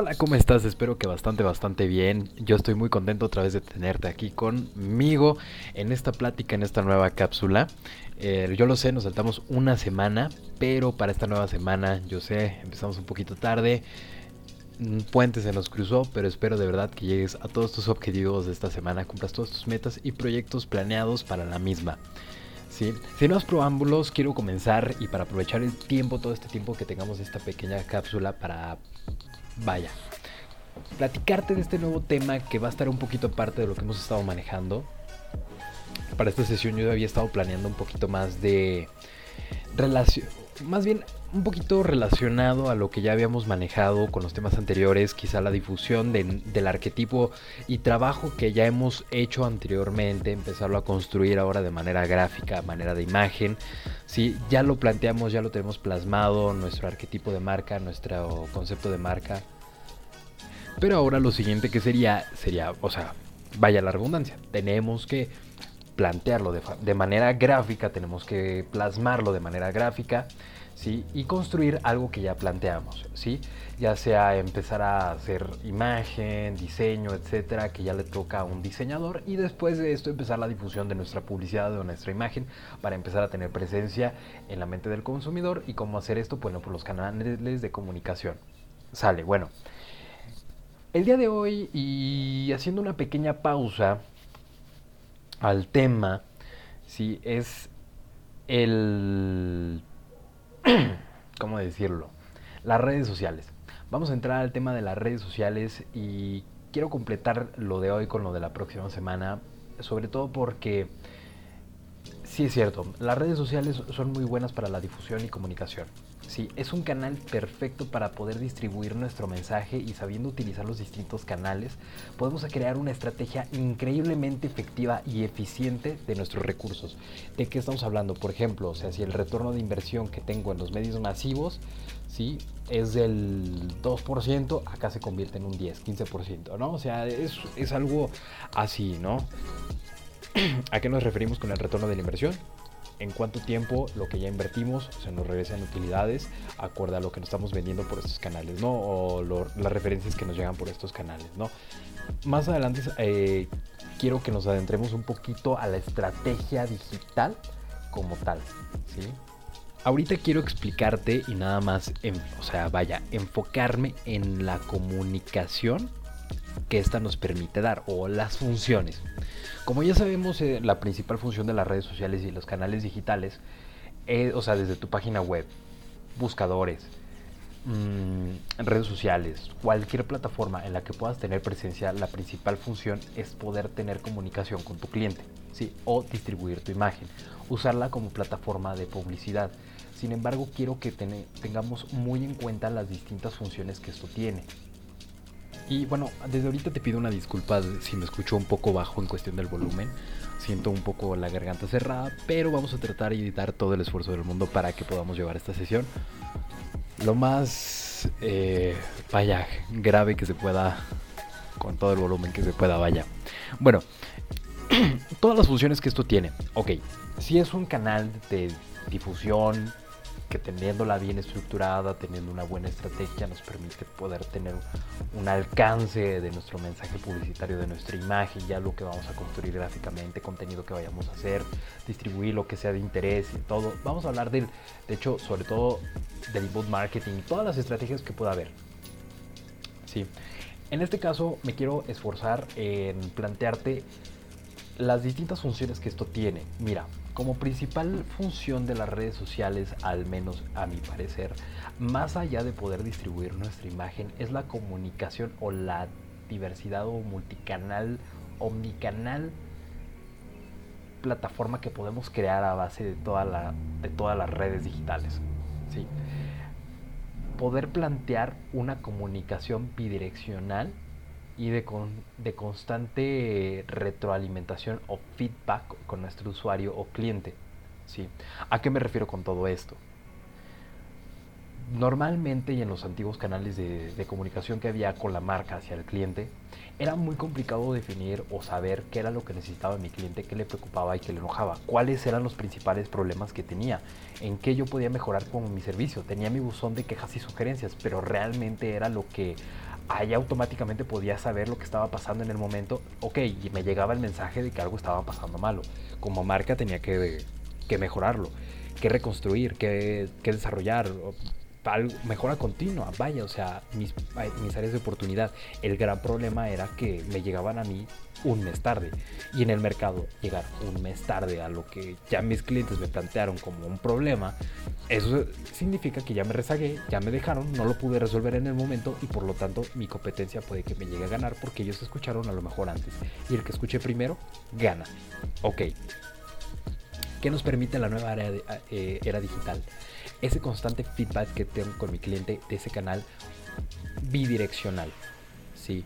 Hola, ¿cómo estás? Espero que bastante, bastante bien. Yo estoy muy contento otra vez de tenerte aquí conmigo en esta plática, en esta nueva cápsula. Eh, yo lo sé, nos saltamos una semana, pero para esta nueva semana, yo sé, empezamos un poquito tarde. Un puente se nos cruzó, pero espero de verdad que llegues a todos tus objetivos de esta semana, cumplas todas tus metas y proyectos planeados para la misma. ¿sí? Sin más preámbulos, quiero comenzar y para aprovechar el tiempo, todo este tiempo que tengamos esta pequeña cápsula para vaya, platicarte de este nuevo tema que va a estar un poquito aparte de lo que hemos estado manejando. Para esta sesión yo había estado planeando un poquito más de relación, más bien un poquito relacionado a lo que ya habíamos manejado con los temas anteriores, quizá la difusión del arquetipo y trabajo que ya hemos hecho anteriormente, empezarlo a construir ahora de manera gráfica, manera de imagen. Sí, ya lo planteamos, ya lo tenemos plasmado, nuestro arquetipo de marca, nuestro concepto de marca. Pero ahora lo siguiente que sería, sería, o sea, vaya la redundancia, tenemos que plantearlo de, manera gráfica, tenemos que plasmarlo de manera gráfica y construir algo que ya planteamos, ¿sí? Ya sea empezar a hacer imagen, diseño, etcétera, que ya le toca a un diseñador y después de esto empezar la difusión de nuestra publicidad o nuestra imagen para empezar a tener presencia en la mente del consumidor y cómo hacer esto, bueno, por los canales de comunicación. Sale, bueno. El día de hoy y haciendo una pequeña pausa al tema, sí, es el ¿cómo decirlo? Las redes sociales. Vamos a entrar al tema de las redes sociales y quiero completar lo de hoy con lo de la próxima semana, sobre todo porque sí es cierto, las redes sociales son muy buenas para la difusión y comunicación. Sí, es un canal perfecto para poder distribuir nuestro mensaje y sabiendo utilizar los distintos canales, podemos crear una estrategia increíblemente efectiva y eficiente de nuestros recursos. ¿De qué estamos hablando? Por ejemplo, o sea, si el retorno de inversión que tengo en los medios masivos, ¿sí? es del 2%, acá se convierte en un 10, 15%, ¿no? O sea, es, es algo así, ¿no? ¿A qué nos referimos con el retorno de la inversión? En cuánto tiempo lo que ya invertimos se nos regresa en utilidades acorde a lo que nos estamos vendiendo por estos canales, ¿no? O las referencias que nos llegan por estos canales, ¿no? Más adelante eh, quiero que nos adentremos un poquito a la estrategia digital como tal. Ahorita quiero explicarte y nada más, o sea, vaya, enfocarme en la comunicación que esta nos permite dar o las funciones. Como ya sabemos, eh, la principal función de las redes sociales y los canales digitales, es, o sea, desde tu página web, buscadores, mm, redes sociales, cualquier plataforma en la que puedas tener presencia, la principal función es poder tener comunicación con tu cliente, ¿sí? O distribuir tu imagen, usarla como plataforma de publicidad. Sin embargo, quiero que tengamos muy en cuenta las distintas funciones que esto tiene. Y bueno, desde ahorita te pido una disculpa si me escucho un poco bajo en cuestión del volumen. Siento un poco la garganta cerrada, pero vamos a tratar de dar todo el esfuerzo del mundo para que podamos llevar esta sesión lo más, eh, vaya, grave que se pueda, con todo el volumen que se pueda, vaya. Bueno, todas las funciones que esto tiene. Ok, si es un canal de difusión, que teniéndola bien estructurada, teniendo una buena estrategia, nos permite poder tener un alcance de nuestro mensaje publicitario, de nuestra imagen, ya lo que vamos a construir gráficamente, contenido que vayamos a hacer, distribuir lo que sea de interés y todo. Vamos a hablar del, de hecho, sobre todo del inbound marketing y todas las estrategias que pueda haber. Sí. En este caso me quiero esforzar en plantearte las distintas funciones que esto tiene. Mira, como principal función de las redes sociales, al menos a mi parecer, más allá de poder distribuir nuestra imagen, es la comunicación o la diversidad o multicanal, omnicanal plataforma que podemos crear a base de, de todas las redes digitales. ¿sí? Poder plantear una comunicación bidireccional y de, de constante retroalimentación o feedback con nuestro usuario o cliente. ¿sí? ¿A qué me refiero con todo esto? normalmente y en los antiguos canales de, de, comunicación que había con la marca hacia el cliente, era muy complicado definir o saber qué era lo que necesitaba mi cliente, qué le preocupaba y qué le enojaba, cuáles eran los principales problemas que tenía, en qué yo podía mejorar con mi servicio. Tenía mi buzón de quejas y sugerencias, pero realmente era lo que ahí automáticamente podía saber lo que estaba pasando en el momento. Ok, y me llegaba el mensaje de que algo estaba pasando malo. Como marca tenía que, que mejorarlo, que reconstruir, que, que desarrollar mejora continua, vaya, o sea, mis, mis áreas de oportunidad. El gran problema era que me llegaban a mí un mes tarde y en el mercado llegar un mes tarde a lo que ya mis clientes me plantearon como un problema, eso significa que ya me rezagué, ya me dejaron, no lo pude resolver en el momento y por lo tanto mi competencia puede que me llegue a ganar porque ellos escucharon a lo mejor antes y el que escuche primero gana. Ok. ¿Qué nos permite la nueva era, eh, era digital? Ese constante feedback que tengo con mi cliente de ese canal bidireccional. ¿sí?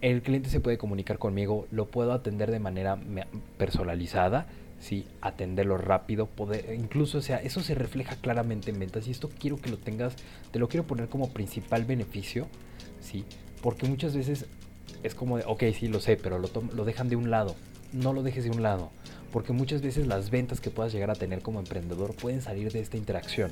El cliente se puede comunicar conmigo, lo puedo atender de manera personalizada, ¿sí? atenderlo rápido, poder, incluso, o sea, eso se refleja claramente en ventas y esto quiero que lo tengas, te lo quiero poner como principal beneficio, ¿sí? porque muchas veces es como de, ok, sí, lo sé, pero lo, lo dejan de un lado, no lo dejes de un lado porque muchas veces las ventas que puedas llegar a tener como emprendedor pueden salir de esta interacción.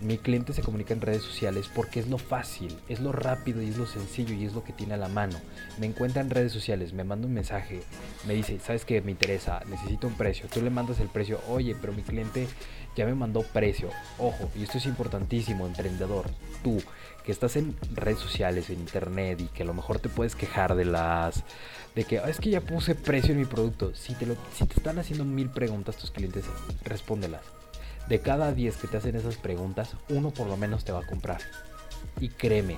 Mi cliente se comunica en redes sociales porque es lo fácil, es lo rápido y es lo sencillo y es lo que tiene a la mano. Me encuentra en redes sociales, me manda un mensaje, me dice, ¿sabes qué? Me interesa, necesito un precio. Tú le mandas el precio, oye, pero mi cliente ya me mandó precio. Ojo, y esto es importantísimo, emprendedor. Tú que estás en redes sociales, en internet y que a lo mejor te puedes quejar de las de que es que ya puse precio en mi producto. Si te, lo, si te están haciendo mil preguntas tus clientes, respóndelas. De cada 10 que te hacen esas preguntas, uno por lo menos te va a comprar. Y créeme,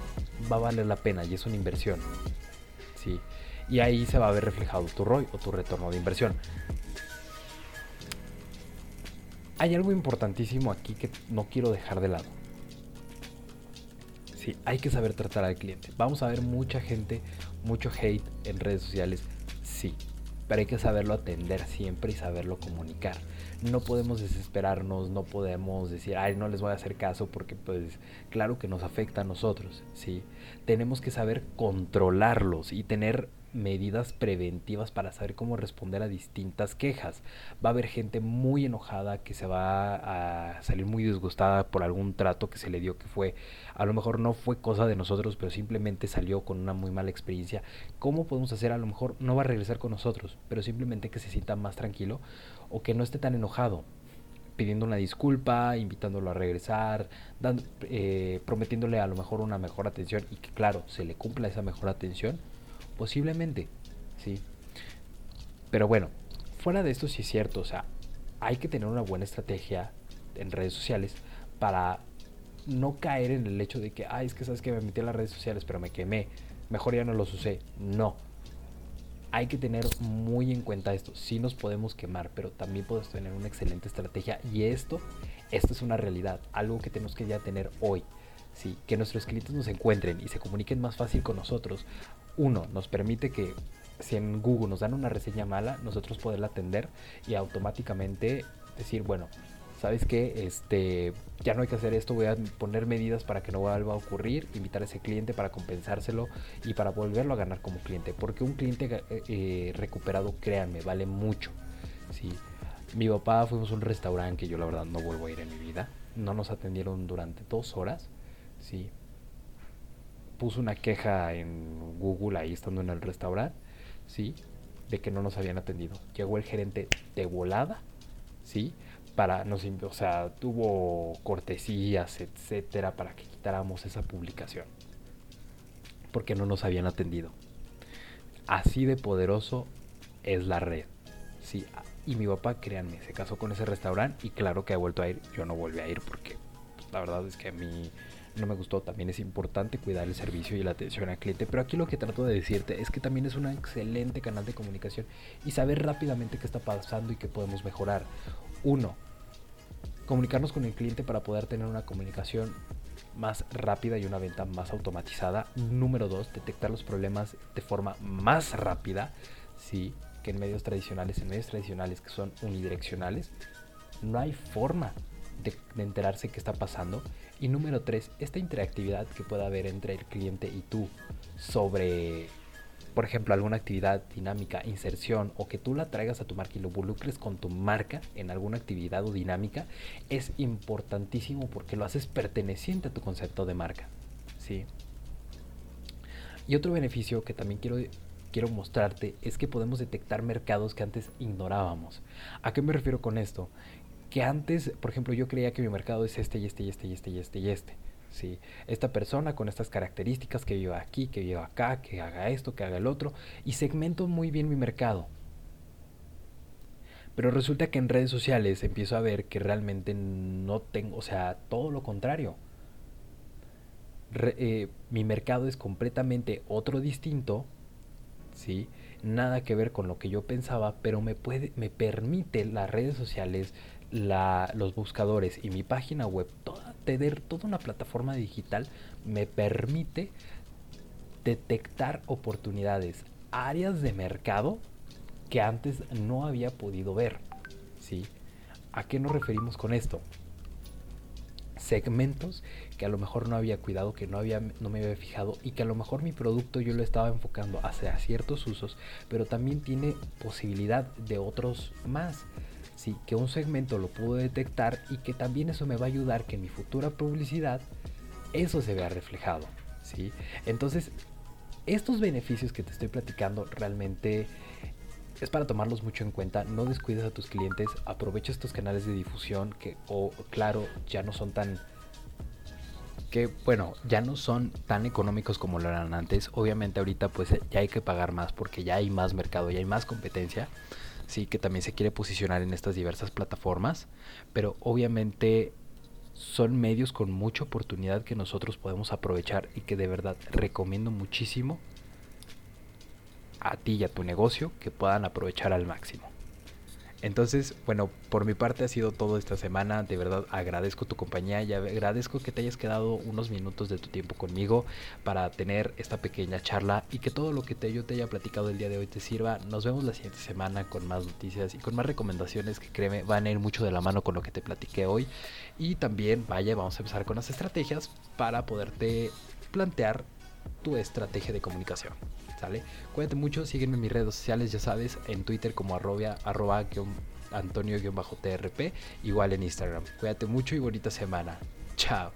va a valer la pena y es una inversión. ¿sí? Y ahí se va a ver reflejado tu ROI o tu retorno de inversión. Hay algo importantísimo aquí que no quiero dejar de lado. Sí, hay que saber tratar al cliente. Vamos a ver mucha gente mucho hate en redes sociales, sí, pero hay que saberlo atender siempre y saberlo comunicar. No podemos desesperarnos, no podemos decir, ay, no les voy a hacer caso porque pues claro que nos afecta a nosotros, ¿sí? Tenemos que saber controlarlos y tener medidas preventivas para saber cómo responder a distintas quejas. Va a haber gente muy enojada que se va a salir muy disgustada por algún trato que se le dio que fue, a lo mejor no fue cosa de nosotros, pero simplemente salió con una muy mala experiencia. ¿Cómo podemos hacer? A lo mejor no va a regresar con nosotros, pero simplemente que se sienta más tranquilo o que no esté tan enojado pidiendo una disculpa, invitándolo a regresar, dando, eh, prometiéndole a lo mejor una mejor atención y que claro, se le cumpla esa mejor atención Posiblemente, sí. Pero bueno, fuera de esto sí es cierto, o sea, hay que tener una buena estrategia en redes sociales para no caer en el hecho de que, ay, es que sabes que me metí en las redes sociales, pero me quemé, mejor ya no los usé. No. Hay que tener muy en cuenta esto. Sí nos podemos quemar, pero también podemos tener una excelente estrategia. Y esto, esto es una realidad, algo que tenemos que ya tener hoy. ¿sí? Que nuestros clientes nos encuentren y se comuniquen más fácil con nosotros uno, nos permite que si en Google nos dan una reseña mala, nosotros poderla atender y automáticamente decir, bueno, ¿sabes qué? Este, ya no hay que hacer esto, voy a poner medidas para que no vuelva a ocurrir, invitar a ese cliente para compensárselo y para volverlo a ganar como cliente. Porque un cliente eh, recuperado, créanme, vale mucho. ¿sí? Mi papá fuimos a un restaurante que yo la verdad no vuelvo a ir en mi vida. No nos atendieron durante dos horas. ¿sí? Puso una queja en Google ahí estando en el restaurante, ¿sí? De que no nos habían atendido. Llegó el gerente de volada, ¿sí? Para nos, o sea, tuvo cortesías, etcétera, para que quitáramos esa publicación. Porque no nos habían atendido. Así de poderoso es la red. Sí, y mi papá, créanme, se casó con ese restaurante y claro que ha vuelto a ir. Yo no volví a ir porque la verdad es que a mí no me gustó. También es importante cuidar el servicio y la atención al cliente. Pero aquí lo que trato de decirte es que también es un excelente canal de comunicación y saber rápidamente qué está pasando y qué podemos mejorar. Uno, comunicarnos con el cliente para poder tener una comunicación más rápida y una venta más automatizada. Número dos, detectar los problemas de forma más rápida, sí, que en medios tradicionales. En medios tradicionales que son unidireccionales, no hay forma de, enterarse qué está pasando. Y número tres, esta interactividad que pueda haber entre el cliente y tú sobre, por ejemplo, alguna actividad dinámica, inserción, o que tú la traigas a tu marca y lo involucres con tu marca en alguna actividad o dinámica, es importantísimo porque lo haces perteneciente a tu concepto de marca. ¿sí? Y otro beneficio que también quiero quiero mostrarte es que podemos detectar mercados que antes ignorábamos. ¿A qué me refiero con esto? Que antes, por ejemplo, yo creía que mi mercado es este y este y este y este y este y este. ¿sí? Esta persona con estas características que viva aquí, que viva acá, que haga esto, que haga el otro, y segmento muy bien mi mercado. Pero resulta que en redes sociales empiezo a ver que realmente no tengo, o sea, todo lo contrario. Eh, mi mercado es completamente otro distinto ¿sí? Nada que ver con lo que yo pensaba, pero me, puede, me permite las redes sociales, los buscadores y mi página web, toda, tener toda una plataforma digital, me permite detectar oportunidades, áreas de mercado que antes no había podido ver, ¿sí? ¿A qué nos referimos con esto? segmentos que a lo mejor no había cuidado, que no, había, no me había fijado y que a lo mejor mi producto yo lo estaba enfocando hacia ciertos usos, pero también tiene posibilidad de otros más. Sí, que un segmento lo puedo detectar y que también eso me va a ayudar que en mi futura publicidad eso se vea reflejado. ¿sí? Entonces, estos beneficios que te estoy platicando realmente es para tomarlos mucho en cuenta, no descuides a tus clientes, aprovecha estos canales de difusión que, o claro, ya no son tan que bueno, ya no son tan económicos como lo eran antes. Obviamente ahorita pues ya hay que pagar más porque ya hay más mercado, ya hay más competencia. Sí, que también se quiere posicionar en estas diversas plataformas, pero obviamente son medios con mucha oportunidad que nosotros podemos aprovechar y que de verdad recomiendo muchísimo a ti y a tu negocio que puedan aprovechar al máximo. Entonces, bueno, por mi parte ha sido todo esta semana. De verdad agradezco tu compañía y agradezco que te hayas quedado unos minutos de tu tiempo conmigo para tener esta pequeña charla y que todo lo que te, yo te haya platicado el día de hoy te sirva. Nos vemos la siguiente semana con más noticias y con más recomendaciones que créeme van a ir mucho de la mano con lo que te platiqué hoy. Y también, vaya, vamos a empezar con las estrategias para poderte plantear tu estrategia de comunicación. Cuídate mucho, sígueme en mis redes sociales, ya sabes, en Twitter como arroba, arroba antonio-trp, igual en Instagram. Cuídate mucho y bonita semana. Chao.